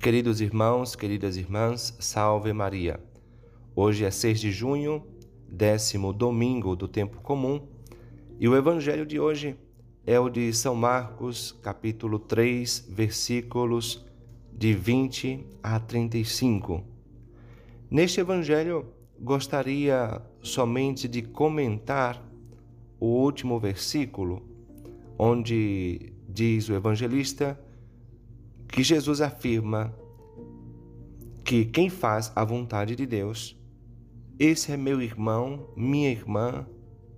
Queridos irmãos, queridas irmãs, salve Maria. Hoje é 6 de junho, décimo domingo do tempo comum, e o evangelho de hoje é o de São Marcos, capítulo 3, versículos de 20 a 35. Neste evangelho, gostaria somente de comentar o último versículo, onde diz o evangelista que Jesus afirma que quem faz a vontade de Deus, esse é meu irmão, minha irmã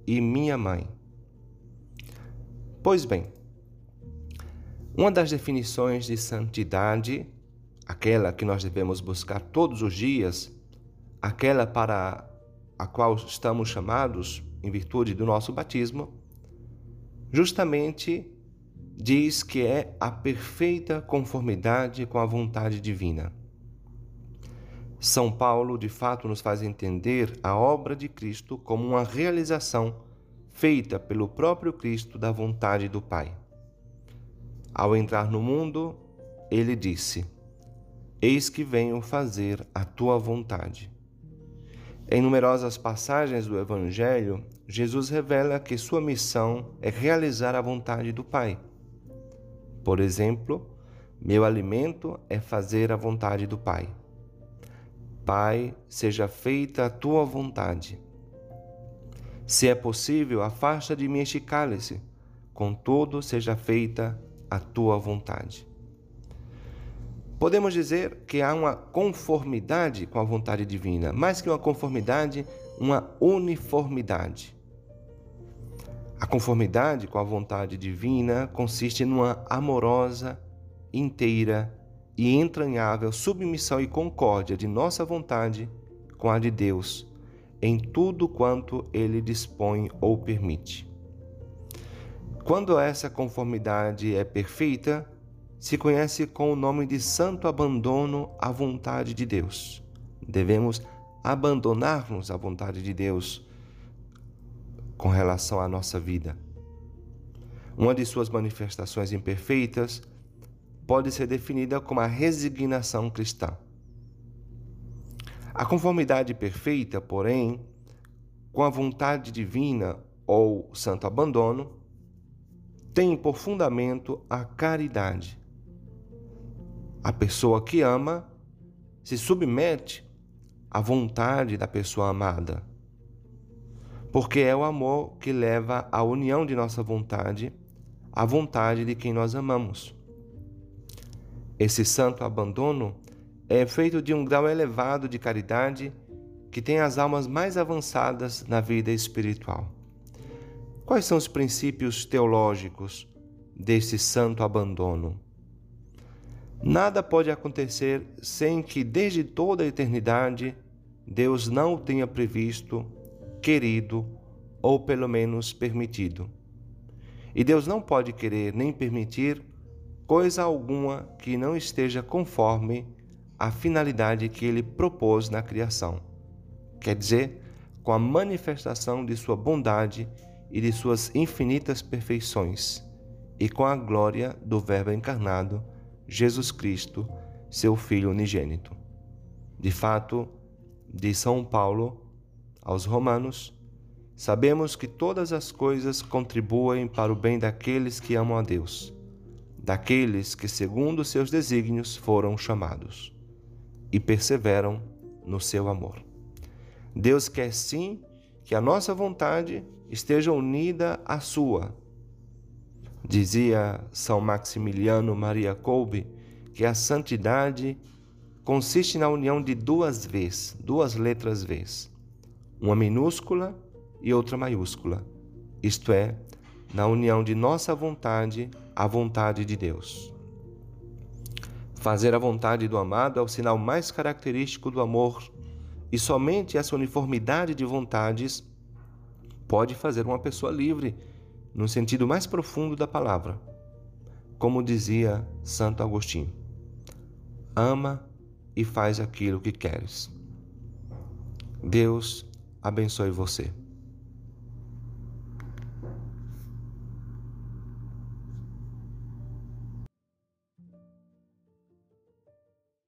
e minha mãe. Pois bem, uma das definições de santidade, aquela que nós devemos buscar todos os dias, aquela para a qual estamos chamados em virtude do nosso batismo, justamente diz que é a perfeita conformidade com a vontade divina. São Paulo, de fato, nos faz entender a obra de Cristo como uma realização feita pelo próprio Cristo da vontade do Pai. Ao entrar no mundo, ele disse: Eis que venho fazer a tua vontade. Em numerosas passagens do Evangelho, Jesus revela que sua missão é realizar a vontade do Pai. Por exemplo, meu alimento é fazer a vontade do Pai. Pai, seja feita a tua vontade. Se é possível, afasta de mim este cálice, contudo, seja feita a tua vontade. Podemos dizer que há uma conformidade com a vontade divina, mais que uma conformidade, uma uniformidade. A conformidade com a vontade divina consiste numa amorosa, inteira e entranhável submissão e concórdia de nossa vontade com a de Deus em tudo quanto ele dispõe ou permite. Quando essa conformidade é perfeita, se conhece com o nome de santo abandono à vontade de Deus. Devemos abandonar-nos à vontade de Deus com relação à nossa vida. Uma de suas manifestações imperfeitas pode ser definida como a resignação cristã. A conformidade perfeita, porém, com a vontade divina ou santo abandono, tem por fundamento a caridade. A pessoa que ama se submete à vontade da pessoa amada porque é o amor que leva à união de nossa vontade à vontade de quem nós amamos. Esse santo abandono é feito de um grau elevado de caridade que tem as almas mais avançadas na vida espiritual. Quais são os princípios teológicos desse santo abandono? Nada pode acontecer sem que, desde toda a eternidade, Deus não o tenha previsto querido ou pelo menos permitido. E Deus não pode querer nem permitir coisa alguma que não esteja conforme a finalidade que ele propôs na criação. Quer dizer, com a manifestação de sua bondade e de suas infinitas perfeições, e com a glória do Verbo encarnado, Jesus Cristo, seu Filho unigênito. De fato, de São Paulo, aos Romanos, sabemos que todas as coisas contribuem para o bem daqueles que amam a Deus, daqueles que, segundo seus desígnios, foram chamados e perseveram no seu amor. Deus quer sim que a nossa vontade esteja unida à sua. Dizia São Maximiliano Maria Kolbe que a santidade consiste na união de duas vezes, duas letras vezes uma minúscula e outra maiúscula, isto é, na união de nossa vontade à vontade de Deus. Fazer a vontade do amado é o sinal mais característico do amor, e somente essa uniformidade de vontades pode fazer uma pessoa livre, no sentido mais profundo da palavra. Como dizia Santo Agostinho: ama e faz aquilo que queres. Deus abençoe você.